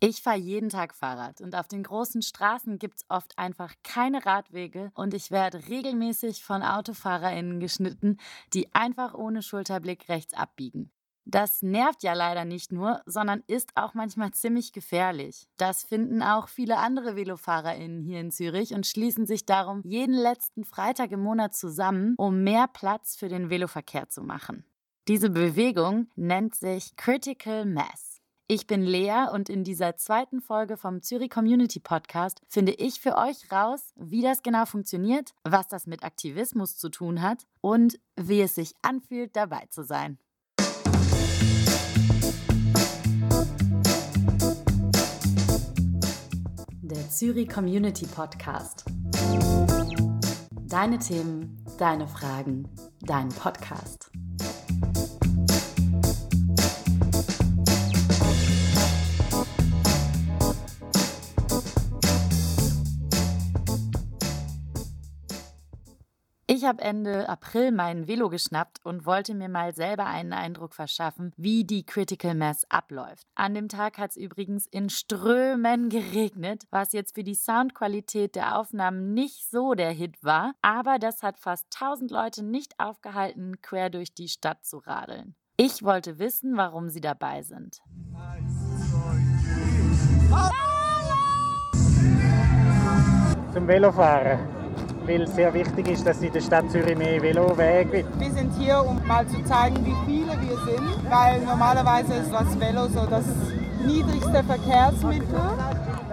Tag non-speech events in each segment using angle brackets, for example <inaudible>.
Ich fahre jeden Tag Fahrrad und auf den großen Straßen gibt es oft einfach keine Radwege und ich werde regelmäßig von AutofahrerInnen geschnitten, die einfach ohne Schulterblick rechts abbiegen. Das nervt ja leider nicht nur, sondern ist auch manchmal ziemlich gefährlich. Das finden auch viele andere VelofahrerInnen hier in Zürich und schließen sich darum jeden letzten Freitag im Monat zusammen, um mehr Platz für den Veloverkehr zu machen. Diese Bewegung nennt sich Critical Mass. Ich bin Lea und in dieser zweiten Folge vom Zürich Community Podcast finde ich für euch raus, wie das genau funktioniert, was das mit Aktivismus zu tun hat und wie es sich anfühlt, dabei zu sein. Der Zürich Community Podcast. Deine Themen, deine Fragen, dein Podcast. Ich habe Ende April meinen Velo geschnappt und wollte mir mal selber einen Eindruck verschaffen, wie die Critical Mass abläuft. An dem Tag hat es übrigens in Strömen geregnet, was jetzt für die Soundqualität der Aufnahmen nicht so der Hit war, aber das hat fast 1000 Leute nicht aufgehalten, quer durch die Stadt zu radeln. Ich wollte wissen, warum sie dabei sind. Zum Velofahren weil es sehr wichtig ist, dass in der Stadt Zürich mehr Velowege gibt. Wir sind hier, um mal zu zeigen, wie viele wir sind, weil normalerweise ist das Velo so das niedrigste Verkehrsmittel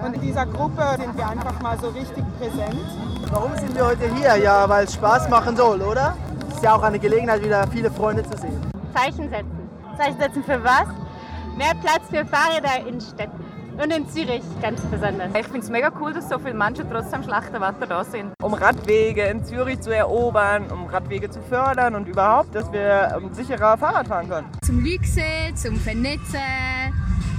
und in dieser Gruppe sind wir einfach mal so richtig präsent. Warum sind wir heute hier? Ja, weil es Spaß machen soll, oder? Es ist ja auch eine Gelegenheit, wieder viele Freunde zu sehen. Zeichen setzen. Zeichen setzen für was? Mehr Platz für Fahrräder in Städten. Und in Zürich ganz besonders. Ich finde es mega cool, dass so viele Menschen trotz am schlechten Wetter da sind. Um Radwege in Zürich zu erobern, um Radwege zu fördern und überhaupt, dass wir ähm, sicherer Fahrrad fahren können. Zum Leute sehen, zum Vernetzen,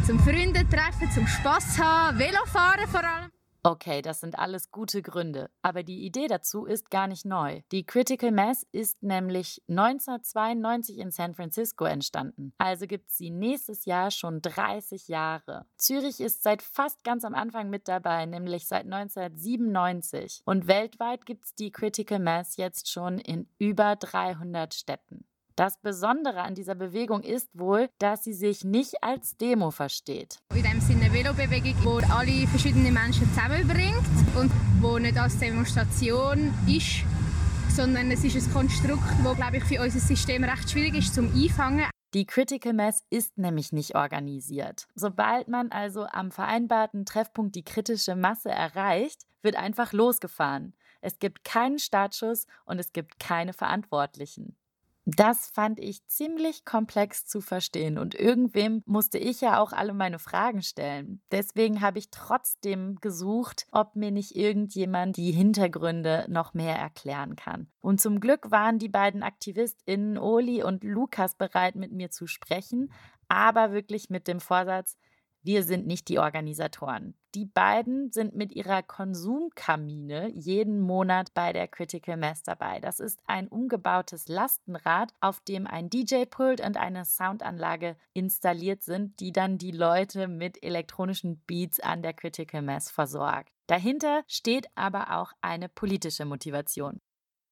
zum Freunde treffen, zum Spass haben, Velofahren vor allem. Okay, das sind alles gute Gründe, aber die Idee dazu ist gar nicht neu. Die Critical Mass ist nämlich 1992 in San Francisco entstanden, also gibt es sie nächstes Jahr schon 30 Jahre. Zürich ist seit fast ganz am Anfang mit dabei, nämlich seit 1997 und weltweit gibt es die Critical Mass jetzt schon in über 300 Städten. Das Besondere an dieser Bewegung ist wohl, dass sie sich nicht als Demo versteht. In dem Sinne Velobewegung, die alle verschiedenen Menschen zusammenbringt und wo nicht als Demonstration ist, sondern es ist ein Konstrukt, das, glaube ich, für unser System recht schwierig ist zum Einfangen. Die Critical Mass ist nämlich nicht organisiert. Sobald man also am vereinbarten Treffpunkt die kritische Masse erreicht, wird einfach losgefahren. Es gibt keinen Startschuss und es gibt keine Verantwortlichen. Das fand ich ziemlich komplex zu verstehen und irgendwem musste ich ja auch alle meine Fragen stellen. Deswegen habe ich trotzdem gesucht, ob mir nicht irgendjemand die Hintergründe noch mehr erklären kann. Und zum Glück waren die beiden AktivistInnen Oli und Lukas bereit, mit mir zu sprechen, aber wirklich mit dem Vorsatz, wir sind nicht die Organisatoren. Die beiden sind mit ihrer Konsumkamine jeden Monat bei der Critical Mass dabei. Das ist ein umgebautes Lastenrad, auf dem ein DJ-Pult und eine Soundanlage installiert sind, die dann die Leute mit elektronischen Beats an der Critical Mass versorgt. Dahinter steht aber auch eine politische Motivation.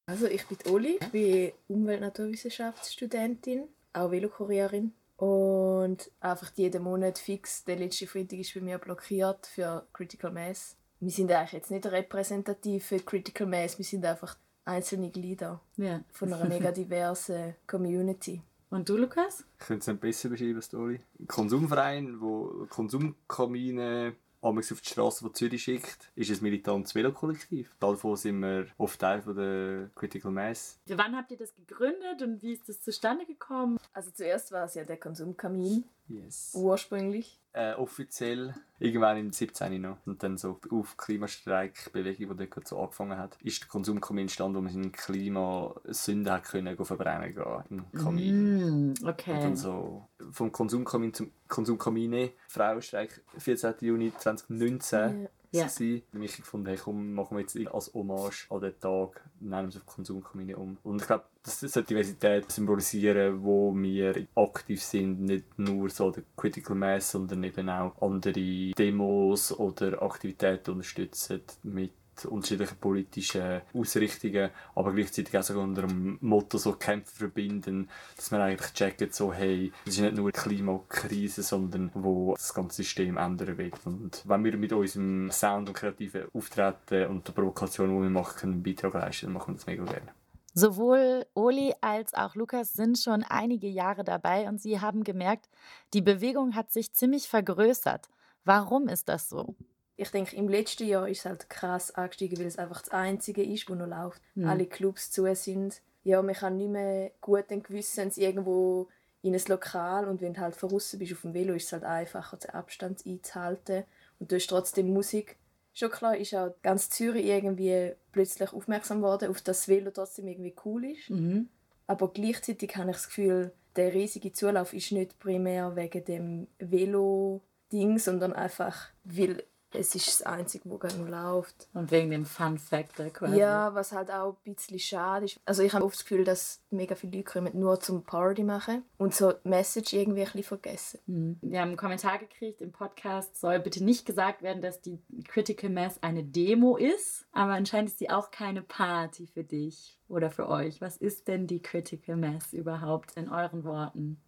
Also ich bin Oli, ich bin Umwelt-Naturwissenschaftsstudentin, auch Velokurierin und einfach jeden Monat fix, der letzte Freitag ist bei mir blockiert für Critical Mass. Wir sind eigentlich jetzt nicht repräsentativ für Critical Mass, wir sind einfach einzelne Glieder ja. von einer mega diversen Community. Und du, Lukas? Ich könnte es ein bisschen beschreiben, Story. Ein Konsumverein, wo Konsumkamine amigs auf die Straße von Zürich schickt, ist ein militantes Velokollektiv. Davon sind wir oft Teil von der Critical Mass. Wann habt ihr das gegründet und wie ist das zustande gekommen? Also zuerst war es ja der Konsumkamin. Yes. Ursprünglich. Äh, offiziell irgendwann im 17. noch. Und dann so auf Klimastreikbewegung, die dort so angefangen hat, ist der Konsumkamin entstanden, wo man seine Klimasünde hat können verbrennen gehen im Kamin. Mm, okay. Und dann so vom Konsumkamin zum Konsumkamine, Frauenstreik, 14. Juni 2019. Yeah Ja. gewesen. Ich gefunden, hey, komm, machen wir jetzt als Hommage an den Tag, nennen es auf Konsumkommune um. Und ich glaube, das soll die Diversität symbolisieren, wo wir aktiv sind, nicht nur so der Critical Mass, sondern eben auch andere Demos oder Aktivitäten unterstützen mit unterschiedlichen politischen Ausrichtungen, aber gleichzeitig auch so unter dem Motto so Kämpfe verbinden, dass man eigentlich checkt, so hey, es ist nicht nur eine Klimakrise, sondern wo das ganze System ändern wird. Und wenn wir mit unserem Sound und kreativen Auftreten und der Provokation, die wir machen, einen Beitrag leisten, dann machen wir das mega gerne. Sowohl Oli als auch Lukas sind schon einige Jahre dabei und sie haben gemerkt, die Bewegung hat sich ziemlich vergrößert. Warum ist das so? Ich denke, im letzten Jahr ist es halt krass angestiegen, weil es einfach das Einzige ist, wo noch läuft. Hm. Alle Clubs zu sind. Ja, man kann nicht mehr gut Gewissens irgendwo in ein Lokal und wenn du halt draußen bist auf dem Velo, ist es halt einfacher, den Abstand einzuhalten. Und du hast trotzdem Musik. Schon klar ist auch ganz Zürich irgendwie plötzlich aufmerksam geworden, auf das Velo trotzdem irgendwie cool ist. Mhm. Aber gleichzeitig habe ich das Gefühl, der riesige Zulauf ist nicht primär wegen dem Velo-Ding, sondern einfach, weil es ist das Einzige, wo gerade noch läuft. Und wegen dem Fun Factor quasi. Ja, was halt auch ein bisschen schade ist. Also ich habe oft das Gefühl, dass mega viele Leute kommen nur zum Party machen und so die Message irgendwie ein bisschen vergessen. Mhm. Wir haben einen Kommentar gekriegt im Podcast, soll bitte nicht gesagt werden, dass die Critical Mass eine Demo ist, aber anscheinend ist sie auch keine Party für dich oder für euch. Was ist denn die Critical Mass überhaupt in euren Worten?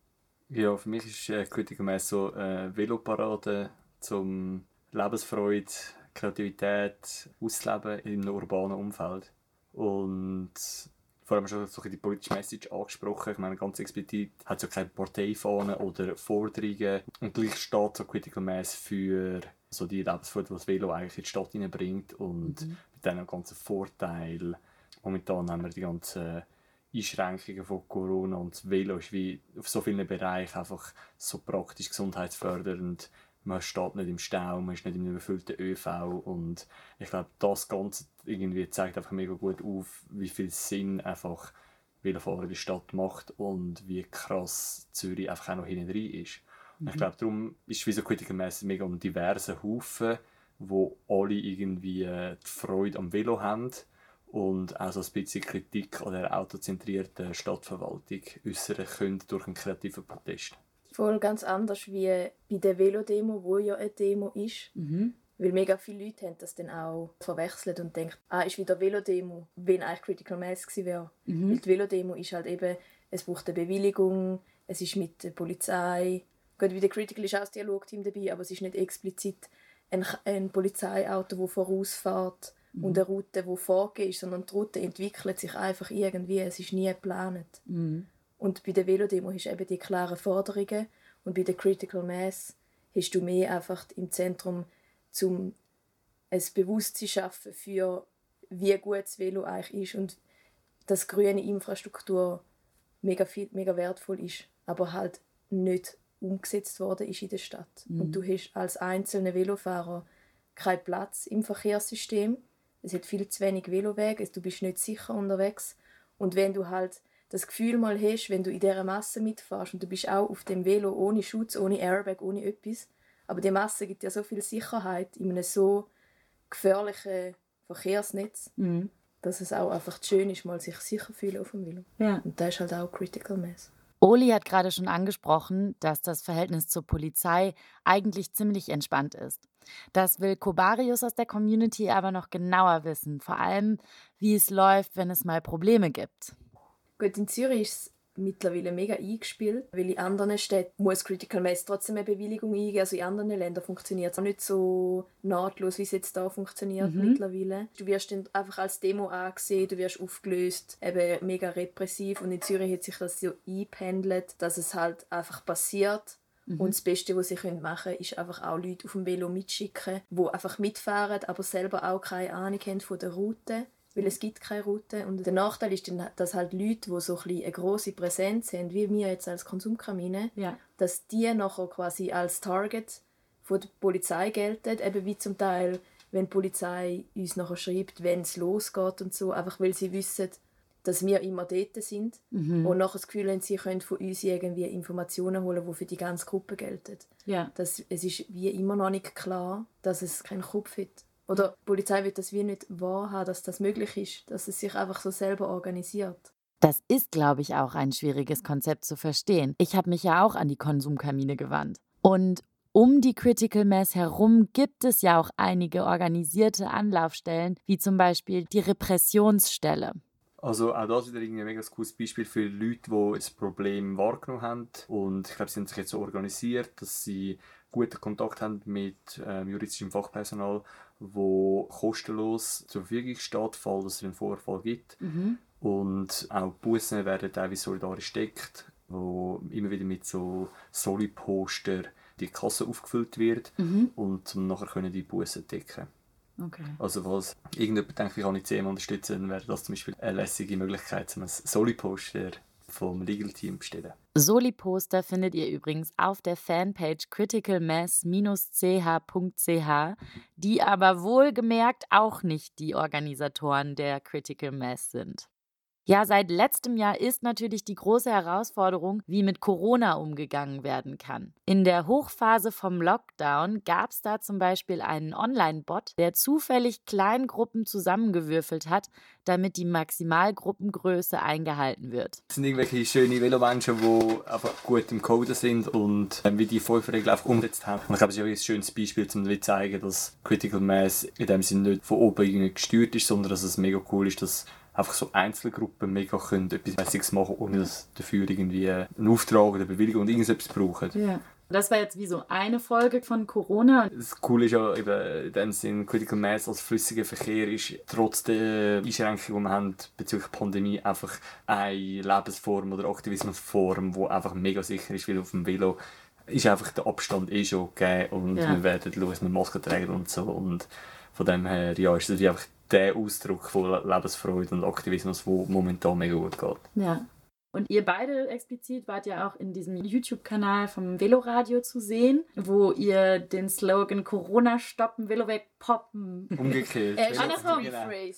Ja, für mich ist äh, Critical Mass so äh, Veloparade zum Lebensfreude, Kreativität auszuleben in einem urbanen Umfeld. Und vor allem schon so die politische Message angesprochen. Ich meine, ganz explizit hat es ja keine Parteifahnen oder Forderungen. Und gleich steht so Critical Mass für so die Lebensfreude, die das Velo eigentlich in die Stadt hineinbringt und Mhm. mit diesen ganzen Vorteilen. Momentan haben wir die ganzen Einschränkungen von Corona und das Velo ist wie auf so vielen Bereichen einfach so praktisch gesundheitsfördernd. Man steht nicht im Stau, man ist nicht in einem überfüllten ÖV und ich glaube, das Ganze irgendwie zeigt einfach mega gut auf, wie viel Sinn einfach Velofahren in der Stadt macht und wie krass Zürich einfach auch noch hinten rein ist. Und ich Mhm. glaube, darum ist wie so Critical Mass mega ein diverser Haufen, wo alle irgendwie äh, die Freude am Velo haben und auch so ein bisschen Kritik an der autozentrierten Stadtverwaltung äußern können durch einen kreativen Protest. Voll ganz anders wie bei der Velodemo, wo ja eine Demo ist. Mhm. Weil mega viele Leute haben das dann auch verwechselt und denken, ah, ist wieder Velodemo, wenn eigentlich Critical Mass gewesen wäre. Mhm. Weil die Velodemo ist halt eben, es braucht eine Bewilligung, es ist mit der Polizei. Gut, wie der Critical ist auch das Dialogteam dabei, aber es ist nicht explizit ein, ein Polizeiauto, das vorausfährt Mhm. und eine Route, die vorgegeben ist, sondern die Route entwickelt sich einfach irgendwie, es ist nie geplant. Mhm. Und bei der Velodemo hast du eben die klaren Forderungen und bei der Critical Mass hast du mehr einfach im Zentrum, um ein Bewusstsein zu schaffen für wie gut das Velo eigentlich ist und dass grüne Infrastruktur mega, viel, mega wertvoll ist, aber halt nicht umgesetzt worden ist in der Stadt. Mhm. Und du hast als einzelner Velofahrer keinen Platz im Verkehrssystem. Es hat viel zu wenig Velowege, du bist nicht sicher unterwegs. Und wenn du halt das Gefühl mal hast, wenn du in dieser Masse mitfährst und du bist auch auf dem Velo ohne Schutz, ohne Airbag, ohne etwas, aber die Masse gibt ja so viel Sicherheit in einem so gefährlichen Verkehrsnetz, Mhm. dass es auch einfach schön ist, mal sich sicher fühlen auf dem Velo. Ja. Und das ist halt auch Critical Mass. Oli hat gerade schon angesprochen, dass das Verhältnis zur Polizei eigentlich ziemlich entspannt ist. Das will Kobarius aus der Community aber noch genauer wissen, vor allem wie es läuft, wenn es mal Probleme gibt. Gut, in Zürich ist es mittlerweile mega eingespielt, weil in anderen Städten muss Critical Mass trotzdem eine Bewilligung eingeben. Also in anderen Ländern funktioniert es auch nicht so nahtlos, wie es jetzt da funktioniert Mhm. mittlerweile. Du wirst dann einfach als Demo angesehen, du wirst aufgelöst, eben mega repressiv. Und in Zürich hat sich das so eingependelt, dass es halt einfach passiert. Mhm. Und das Beste, was sie machen können, ist einfach auch Leute auf dem Velo mitschicken, die einfach mitfahren, aber selber auch keine Ahnung haben von der Route weil es gibt keine Route. Und der Nachteil ist dann, dass halt Leute, die so ein eine grosse Präsenz haben, wie wir jetzt als Konsumkamine, Ja. dass die nachher quasi als Target von der Polizei gelten, eben wie zum Teil, wenn die Polizei uns nachher schreibt, wenn es losgeht und so, einfach weil sie wissen, dass wir immer dort sind Mhm. und nachher das Gefühl haben, sie können von uns irgendwie Informationen holen, die für die ganze Gruppe gelten. Ja. Das, es ist wie immer noch nicht klar, dass es keinen Kopf hat Oder die Polizei wird das wie nicht wahrhaben, dass das möglich ist, dass es sich einfach so selber organisiert. Das ist, glaube ich, auch ein schwieriges Konzept zu verstehen. Ich habe mich ja auch an die Konsumkamine gewandt. Und um die Critical Mass herum gibt es ja auch einige organisierte Anlaufstellen, wie zum Beispiel die Repressionsstelle. Also auch das wieder ein mega cooles Beispiel für Leute, die das Problem wahrgenommen haben und ich glaube, sie haben sich jetzt so organisiert, dass sie guten Kontakt haben mit ähm, juristischem Fachpersonal, wo kostenlos zur Verfügung steht, falls es einen Vorfall gibt. Mhm. Und auch Bussen werden teilweise solidarisch deckt, wo immer wieder mit so Soli-Poster die Kasse aufgefüllt wird Mhm. und nachher können die Bussen decken. Okay. Also falls irgendjemand denkt, ich kann nicht CM unterstützen, dann wäre das zum Beispiel eine lässige Möglichkeit, um ein Soli-Poster vom Legal Team zu bestellen. Soli-Poster findet ihr übrigens auf der Fanpage criticalmass-ch.ch, die aber wohlgemerkt auch nicht die Organisatoren der Critical Mass sind. Ja, seit letztem Jahr ist natürlich die große Herausforderung, wie mit Corona umgegangen werden kann. In der Hochphase vom Lockdown gab es da zum Beispiel einen Online-Bot, der zufällig Kleingruppen zusammengewürfelt hat, damit die Maximalgruppengröße eingehalten wird. Es sind irgendwelche schöne Velomenschen, die einfach gut im Coden sind und ähm, wie die Regeln einfach umgesetzt haben. Und ich glaube, es ist auch ein schönes Beispiel, um zu zeigen, dass Critical Mass in dem Sinne nicht von oben gesteuert ist, sondern dass es mega cool ist, dass einfach so Einzelgruppen mega können etwas Mäßiges machen, ohne dass dafür irgendwie einen Auftrag oder Bewilligung und irgendetwas brauchen. Ja. Das war jetzt wie so eine Folge von Corona. Das Coole ist ja eben in dem Sinn, Critical Mass als flüssiger Verkehr ist trotz der Einschränkungen, die wir haben bezüglich Pandemie, einfach eine Lebensform oder Aktivismusform, die einfach mega sicher ist, weil auf dem Velo ist einfach der Abstand eh schon gegeben und Ja. wir werden schauen, dass wir Masken tragen und so und von dem her, ja, ist das einfach der Ausdruck von Lebensfreude und Aktivismus, der momentan mega gut geht. Ja. Und ihr beide explizit wart ja auch in diesem YouTube-Kanal vom Veloradio zu sehen, wo ihr den Slogan Corona stoppen, Velo wegpoppen. Umgekehrt. Er ist Velo- andersrum.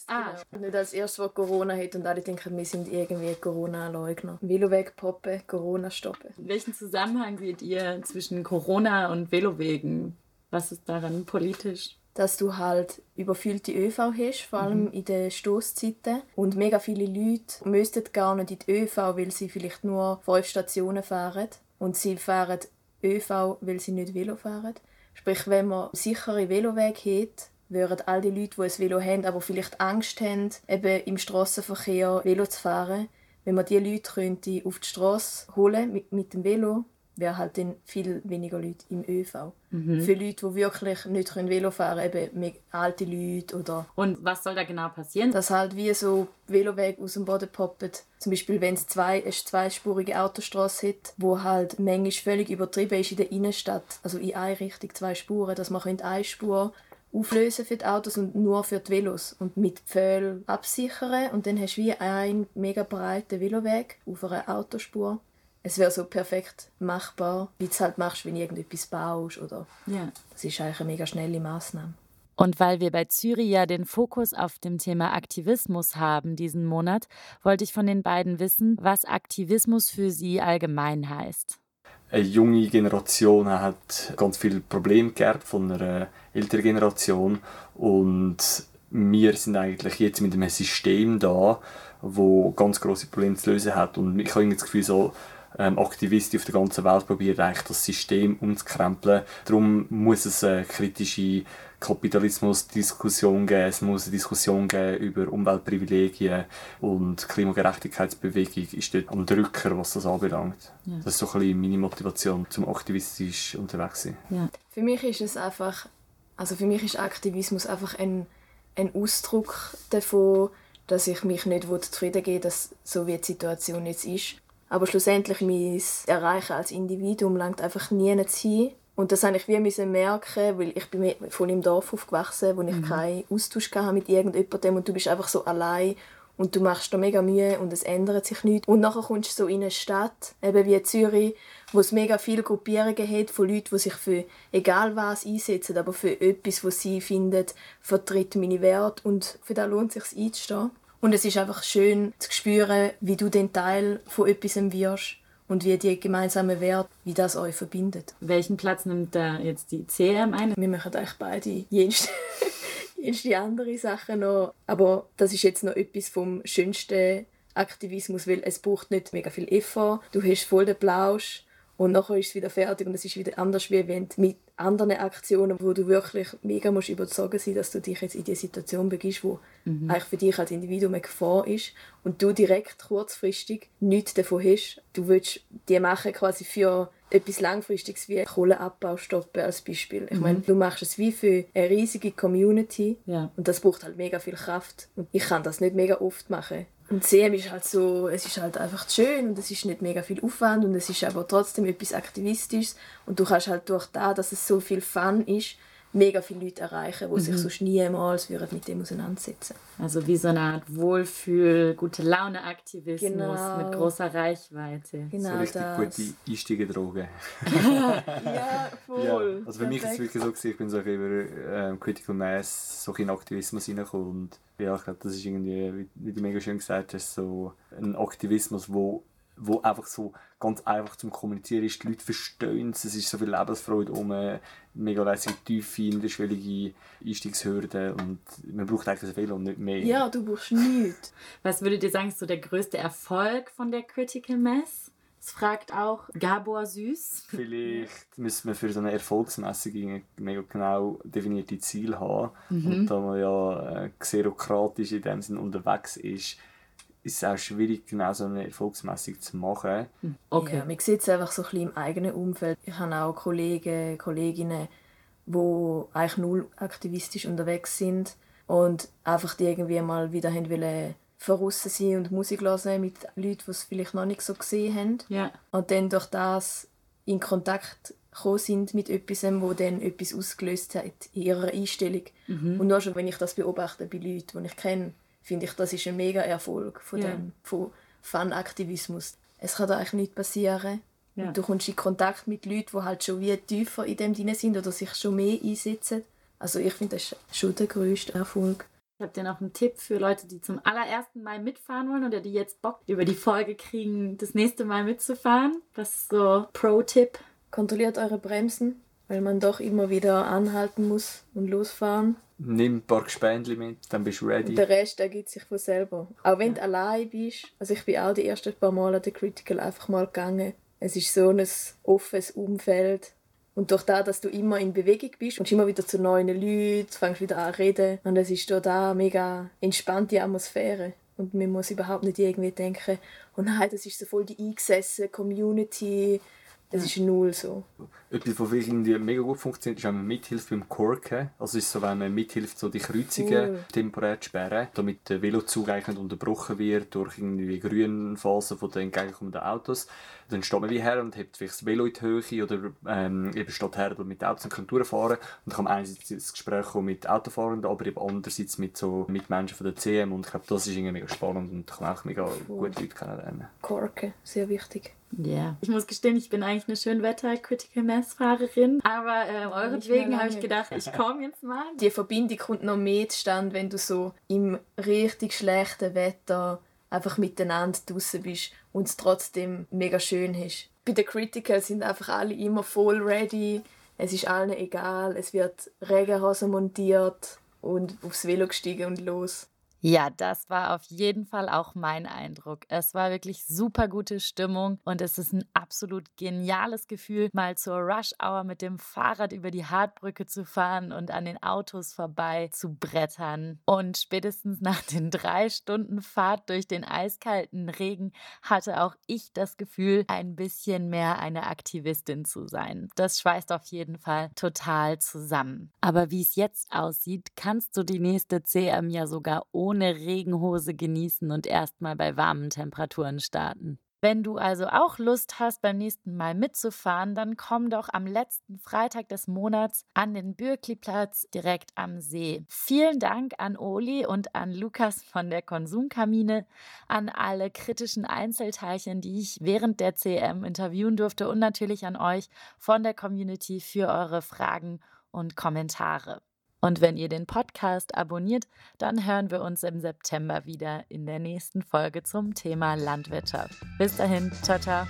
Ah. Genau. Nicht als erstes Wort Corona hat und alle denken, wir sind irgendwie Corona-Leugner. Velo wegpoppen, Corona stoppen. Welchen Zusammenhang seht ihr zwischen Corona und Velowegen? Was ist daran politisch? Dass du halt überfüllte ÖV hast, vor allem in den Stoßzeiten. Und mega viele Leute müssten gar nicht in die ÖV, weil sie vielleicht nur fünf Stationen fahren. Und sie fahren ÖV, weil sie nicht Velo fahren. Sprich, wenn man sichere Velowege hat, würden all die Leute, die ein Velo haben, aber vielleicht Angst haben, eben im Strassenverkehr Velo zu fahren, wenn man diese Leute könnte auf die Straße holen mit, mit dem Velo, wäre halt dann viel weniger Leute im ÖV. Mhm. Für Leute, die wirklich nicht können Velo fahren können, eben alte Leute oder Und was soll da genau passieren? dass halt wie so Velowege aus dem Boden poppen. Zum Beispiel, wenn es zwei, eine zweispurige Autostraße hat, wo halt manchmal völlig übertrieben ist in der Innenstadt, also in eine Richtung zwei Spuren, dass man eine Spur auflösen für die Autos und nur für die Velos und mit Pfählen absichern und dann hast du wie einen mega breiten Veloweg auf einer Autospur. Es wäre so perfekt machbar, wie du es halt machst, wenn du irgendetwas baust oder Ja. das ist eigentlich eine mega schnelle Maßnahme. Und weil wir bei Zürich ja den Fokus auf dem Thema Aktivismus haben diesen Monat, wollte ich von den beiden wissen, was Aktivismus für sie allgemein heißt. eine junge Generation hat ganz viele Probleme geerbt von einer älteren Generation und wir sind eigentlich jetzt mit einem System da, wo ganz große Probleme zu lösen hat und ich habe irgendwie das Gefühl so ähm, Aktivisten auf der ganzen Welt probieren eigentlich das System umzukrempeln. Darum muss es eine kritische Kapitalismusdiskussion geben, es muss eine Diskussion geben über Umweltprivilegien und die Klimagerechtigkeitsbewegung ist dort am Drücker, was das anbelangt. Ja. Das ist so ein bisschen meine Motivation zum aktivistisch unterwegs sein. Ja. Für mich ist es einfach, also für mich ist Aktivismus einfach ein, ein Ausdruck davon, dass ich mich nicht zufrieden geben dass so wie die Situation jetzt ist. Aber schlussendlich mein Erreichen als Individuum langt einfach nie hin. Und das habe ich wie müssen merken, weil ich bin voll im Dorf aufgewachsen, wo ich Mhm. keinen Austausch hatte mit irgendjemandem und du bist einfach so allein und du machst da mega Mühe und es ändert sich nichts. Und nachher kommst du so in eine Stadt, eben wie Zürich, wo es mega viele Gruppierungen hat von Leuten, die sich für egal was einsetzen, aber für etwas, was sie finden, vertritt meine Werte und für das lohnt es sich einzustehen. Und es ist einfach schön zu spüren, wie du den Teil von etwas wirst und wie die gemeinsamen Werte, wie das euch verbindet. Welchen Platz nimmt da jetzt die CM ein? Wir machen eigentlich beide <laughs> jenste, verschiedenste andere Sachen noch. Aber das ist jetzt noch etwas vom schönsten Aktivismus, weil es braucht nicht mega viel Effort. Du hast voll den Plausch und nachher ist es wieder fertig und es ist wieder anders, wie wenn mit anderen Aktionen, wo du wirklich mega musst überzeugen sein, dass du dich jetzt in die Situation begibst, wo mhm. eigentlich für dich als Individuum eine Gefahr ist und du direkt kurzfristig nichts davon hast. Du willst die machen quasi für etwas Langfristiges wie Kohleabbau stoppen als Beispiel. Ich mhm. meine, du machst es wie für eine riesige Community ja. und das braucht halt mega viel Kraft. Und ich kann das nicht mega oft machen. Und CM ist halt so, es ist halt einfach schön und es ist nicht mega viel Aufwand und es ist aber trotzdem etwas Aktivistisches. Und du kannst halt durch das, dass es so viel Fun ist, mega viele Leute erreichen, die mhm. sich sonst niemals würden mit dem auseinandersetzen Also wie so eine Art Wohlfühl, gute Laune Aktivismus genau. mit großer Reichweite. Genau so richtig das. gute Einstiegedroge. <laughs> ja, voll. Ja. Also für mich ist es wirklich so, ich bin so über ähm, Critical Mass so in Aktivismus hineingekommen und ja, ich glaube, das ist irgendwie, wie du mega schön gesagt hast, so ein Aktivismus, wo wo einfach so ganz einfach zum Kommunizieren ist. Die Leute verstehen es, es ist so viel Lebensfreude um, mega lässige, tiefe, niederschwellige Einstiegshürden und man braucht eigentlich so viel und nicht mehr. Ja, du brauchst nichts. Was würdet ihr sagen, ist so der größte Erfolg von der Critical Mass? Das fragt auch Gabor Süß. Vielleicht müssen wir für so eine Erfolgsmessung mega genau definierte Ziele haben. Mhm. Und da man ja äh, xerokratisch in dem Sinn unterwegs ist, ist es auch schwierig, genau so eine Erfolgsmessung zu machen. Hm. Okay. Ja, man sieht es einfach so ein bisschen im eigenen Umfeld. Ich habe auch Kollegen, Kolleginnen, die eigentlich null aktivistisch unterwegs sind und einfach die irgendwie mal wieder haben wollen verrissen sein und Musik hören mit Leuten, die es vielleicht noch nicht so gesehen haben. Ja. Und dann durch das in Kontakt gekommen sind mit etwas, wo dann etwas ausgelöst hat in ihrer Einstellung. Mhm. Und nur schon, wenn ich das beobachte bei Leuten, die ich kenne, finde ich, das ist ein mega Erfolg von ja. dem von Fanaktivismus. Es kann da eigentlich nicht passieren. Ja. Du kommst in Kontakt mit Leuten, die halt schon wie tiefer in dem drin sind oder sich schon mehr einsetzen. Also ich finde, das ist schon der größte Erfolg. Ich habe dir noch einen Tipp für Leute, die zum allerersten Mal mitfahren wollen oder die jetzt Bock über die Folge kriegen, das nächste Mal mitzufahren. Was ist so Pro-Tipp? Kontrolliert eure Bremsen, weil man doch immer wieder anhalten muss und losfahren nimm ein paar Gespendli mit, dann bist du ready. der Rest ergibt sich von selber. Auch wenn du allein bist. Also ich bin auch die ersten paar Mal an der Critical einfach mal gegangen. Es ist so ein offenes Umfeld. Und durch das, dass du immer in Bewegung bist und immer wieder zu neuen Leuten, fängst wieder an zu reden. Und es ist da eine mega entspannte Atmosphäre. Und man muss überhaupt nicht irgendwie denken, oh nein, das ist so voll die eingesessene Community, das ist null so. Etwas, was irgendwie mega gut funktioniert, ist, wenn man mithilft beim Corken. Also ist so, wenn man mithilft, so die Kreuzungen uh. temporär zu sperren, damit der Velozug eigentlich nicht unterbrochen wird durch irgendwie Grünphasen von den entgegenkommenden Autos. Dann steht man wie her und hebt vielleicht das Velo in die Höhe oder ähm, eben steht her und mit Autos und durchfahren. Und dann kann man einerseits ins Gespräch kommen mit Autofahrenden, aber eben andererseits mit so mit Menschen von der CM. Und ich glaube, das ist irgendwie mega spannend und kann auch mega cool. gute Leute kennenlernen. Corken, sehr wichtig. Ja. Yeah. Ich muss gestehen, ich bin eigentlich eine Schönwetter-Critical Mass-Fahrerin. Aber äh, euretwegen habe ich gedacht, ich <laughs> komme jetzt mal. Die Verbindung kommt noch mehr zustande, wenn du so im richtig schlechten Wetter einfach miteinander draußen bist und es trotzdem mega schön hast. Bei den Critical sind einfach alle immer voll ready. Es ist allen egal. Es wird Regenhose montiert und aufs Velo gestiegen und los. Ja, das war auf jeden Fall auch mein Eindruck. Es war wirklich super gute Stimmung und es ist ein absolut geniales Gefühl, mal zur Rush Hour mit dem Fahrrad über die Hartbrücke zu fahren und an den Autos vorbei zu brettern. Und spätestens nach den drei Stunden Fahrt durch den eiskalten Regen hatte auch ich das Gefühl, ein bisschen mehr eine Aktivistin zu sein. Das schweißt auf jeden Fall total zusammen. Aber wie es jetzt aussieht, kannst du die nächste CM ja sogar ohne ohne Regenhose genießen und erstmal bei warmen Temperaturen starten. Wenn du also auch Lust hast, beim nächsten Mal mitzufahren, dann komm doch am letzten Freitag des Monats an den Bürkliplatz direkt am See. Vielen Dank an Oli und an Lukas von der Konsumkamine, an alle kritischen Einzelteilchen, die ich während der CM interviewen durfte und natürlich an euch von der Community für eure Fragen und Kommentare. Und wenn ihr den Podcast abonniert, dann hören wir uns im September wieder in der nächsten Folge zum Thema Landwirtschaft. Bis dahin, ciao, ciao.